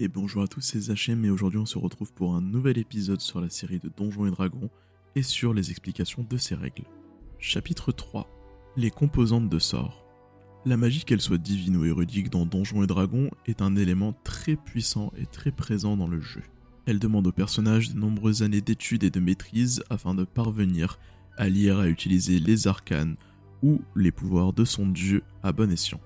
Et bonjour à tous, c'est Zachem et aujourd'hui on se retrouve pour un nouvel épisode sur la série de Donjons et Dragons et sur les explications de ces règles. Chapitre 3 Les composantes de sorts. La magie, qu'elle soit divine ou érudite dans Donjons et Dragons, est un élément très puissant et très présent dans le jeu. Elle demande aux personnages de nombreuses années d'études et de maîtrise afin de parvenir à lire à utiliser les arcanes ou les pouvoirs de son dieu à bon escient.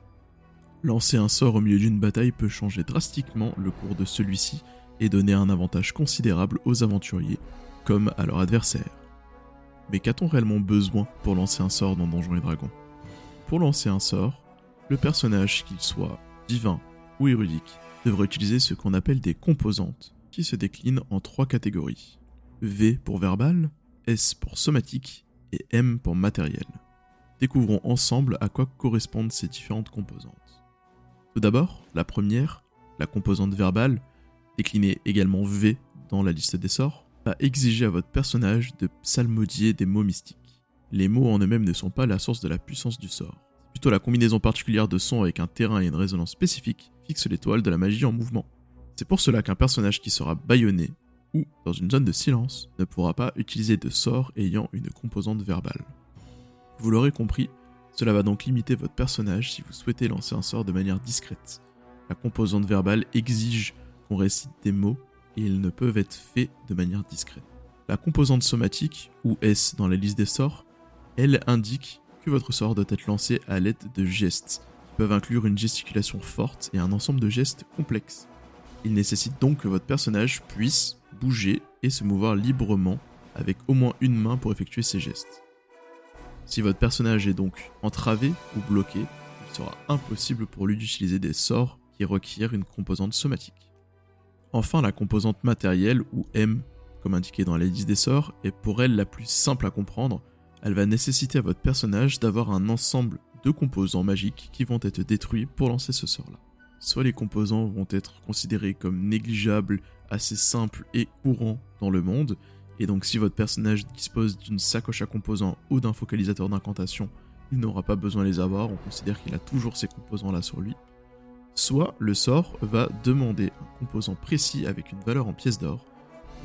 Lancer un sort au milieu d'une bataille peut changer drastiquement le cours de celui-ci et donner un avantage considérable aux aventuriers, comme à leur adversaire. Mais qu'a-t-on réellement besoin pour lancer un sort dans Donjons et Dragons? Pour lancer un sort, le personnage, qu'il soit divin ou érudique, devrait utiliser ce qu'on appelle des composantes, qui se déclinent en trois catégories. V pour verbal, S pour somatique et M pour matériel. Découvrons ensemble à quoi correspondent ces différentes composantes. Tout d'abord, la première, la composante verbale, déclinée également V dans la liste des sorts, va exiger à votre personnage de psalmodier des mots mystiques. Les mots en eux-mêmes ne sont pas la source de la puissance du sort. Plutôt la combinaison particulière de sons avec un terrain et une résonance spécifique fixe l'étoile de la magie en mouvement. C'est pour cela qu'un personnage qui sera bâillonné ou dans une zone de silence ne pourra pas utiliser de sorts ayant une composante verbale. Vous l'aurez compris, cela va donc limiter votre personnage si vous souhaitez lancer un sort de manière discrète. La composante verbale exige qu'on récite des mots et ils ne peuvent être faits de manière discrète. La composante somatique, ou S dans la liste des sorts, elle indique que votre sort doit être lancé à l'aide de gestes, qui peuvent inclure une gesticulation forte et un ensemble de gestes complexes. Il nécessite donc que votre personnage puisse bouger et se mouvoir librement avec au moins une main pour effectuer ces gestes. Si votre personnage est donc entravé ou bloqué, il sera impossible pour lui d'utiliser des sorts qui requièrent une composante somatique. Enfin, la composante matérielle, ou M, comme indiqué dans la liste des sorts, est pour elle la plus simple à comprendre. Elle va nécessiter à votre personnage d'avoir un ensemble de composants magiques qui vont être détruits pour lancer ce sort-là. Soit les composants vont être considérés comme négligeables, assez simples et courants dans le monde, et donc si votre personnage dispose d'une sacoche à composants ou d'un focalisateur d'incantation, il n'aura pas besoin de les avoir, on considère qu'il a toujours ces composants là sur lui. Soit le sort va demander un composant précis avec une valeur en pièces d'or.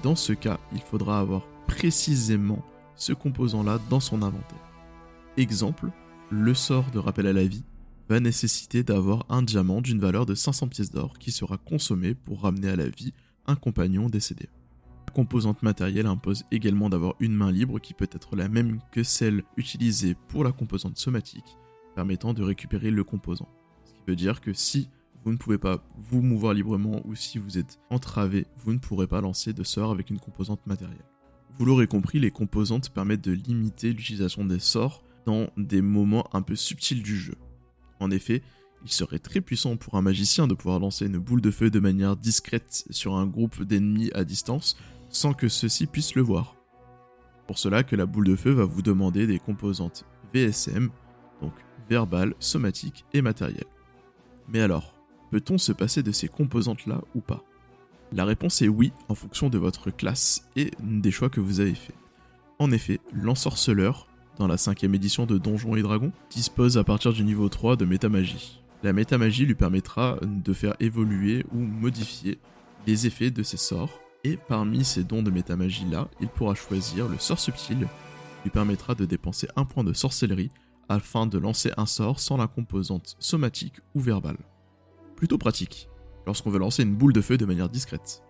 Dans ce cas, il faudra avoir précisément ce composant là dans son inventaire. Exemple, le sort de rappel à la vie va nécessiter d'avoir un diamant d'une valeur de 500 pièces d'or qui sera consommé pour ramener à la vie un compagnon décédé composante matérielle impose également d'avoir une main libre qui peut être la même que celle utilisée pour la composante somatique, permettant de récupérer le composant. Ce qui veut dire que si vous ne pouvez pas vous mouvoir librement ou si vous êtes entravé, vous ne pourrez pas lancer de sort avec une composante matérielle. Vous l'aurez compris, les composantes permettent de limiter l'utilisation des sorts dans des moments un peu subtils du jeu. En effet, il serait très puissant pour un magicien de pouvoir lancer une boule de feu de manière discrète sur un groupe d'ennemis à distance sans que ceux-ci puissent le voir. Pour cela que la boule de feu va vous demander des composantes VSM, donc verbal, somatique et matériel. Mais alors, peut-on se passer de ces composantes-là ou pas? La réponse est oui en fonction de votre classe et des choix que vous avez faits. En effet, l'ensorceleur, dans la cinquième édition de Donjons et Dragons, dispose à partir du niveau 3 de métamagie. La métamagie lui permettra de faire évoluer ou modifier les effets de ses sorts et parmi ces dons de métamagie là, il pourra choisir le sort subtil, qui lui permettra de dépenser un point de sorcellerie afin de lancer un sort sans la composante somatique ou verbale. Plutôt pratique, lorsqu'on veut lancer une boule de feu de manière discrète.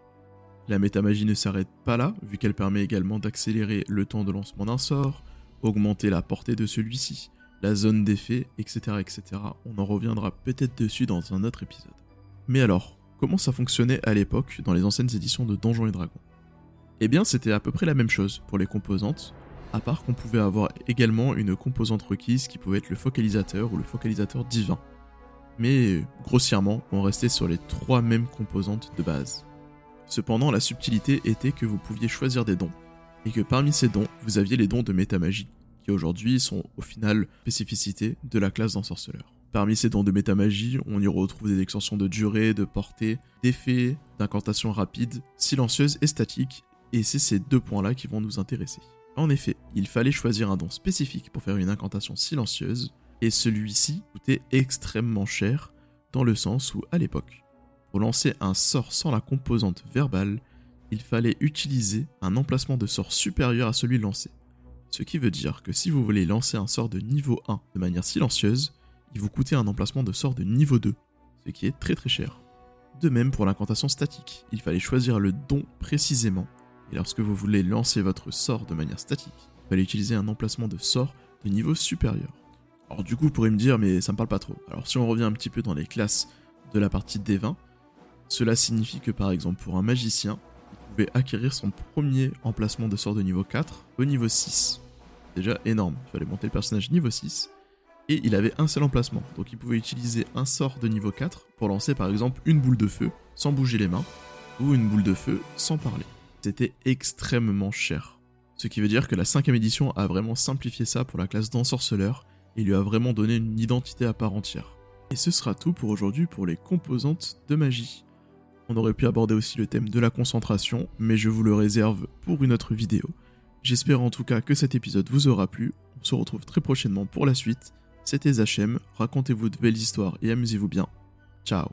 La métamagie ne s'arrête pas là, vu qu'elle permet également d'accélérer le temps de lancement d'un sort, augmenter la portée de celui-ci, la zone d'effet, etc., etc. On en reviendra peut-être dessus dans un autre épisode. Mais alors, comment ça fonctionnait à l'époque dans les anciennes éditions de Donjons et Dragons. Eh bien, c'était à peu près la même chose pour les composantes, à part qu'on pouvait avoir également une composante requise qui pouvait être le focalisateur ou le focalisateur divin. Mais grossièrement, on restait sur les trois mêmes composantes de base. Cependant, la subtilité était que vous pouviez choisir des dons, et que parmi ces dons, vous aviez les dons de métamagie, qui aujourd'hui sont au final spécificités de la classe d'ensorceleur. Parmi ces dons de métamagie, on y retrouve des extensions de durée, de portée, d'effets, d'incantations rapides, silencieuses et statiques, et c'est ces deux points-là qui vont nous intéresser. En effet, il fallait choisir un don spécifique pour faire une incantation silencieuse, et celui-ci coûtait extrêmement cher, dans le sens où, à l'époque, Pour lancer un sort sans la composante verbale, il fallait utiliser un emplacement de sort supérieur à celui lancé. Ce qui veut dire que si vous voulez lancer un sort de niveau 1 de manière silencieuse, il vous coûtait un emplacement de sort de niveau 2, ce qui est très très cher. De même pour l'incantation statique, il fallait choisir le don précisément, et lorsque vous voulez lancer votre sort de manière statique, il fallait utiliser un emplacement de sort de niveau supérieur. Alors du coup, vous pourrez me dire, mais ça me parle pas trop. Alors si on revient un petit peu dans les classes de la partie D20, cela signifie que par exemple pour un magicien, il pouvait acquérir son premier emplacement de sort de niveau 4 au niveau 6. Déjà énorme, il fallait monter le personnage niveau 6. Et il avait un seul emplacement, donc il pouvait utiliser un sort de niveau 4 pour lancer par exemple une boule de feu sans bouger les mains, ou une boule de feu sans parler. C'était extrêmement cher. Ce qui veut dire que la 5ème édition a vraiment simplifié ça pour la classe d'ensorceleur et lui a vraiment donné une identité à part entière. Et ce sera tout pour aujourd'hui pour les composantes de magie. On aurait pu aborder aussi le thème de la concentration, mais je vous le réserve pour une autre vidéo. J'espère en tout cas que cet épisode vous aura plu. On se retrouve très prochainement pour la suite. C'était Zachem, racontez-vous de belles histoires et amusez-vous bien. Ciao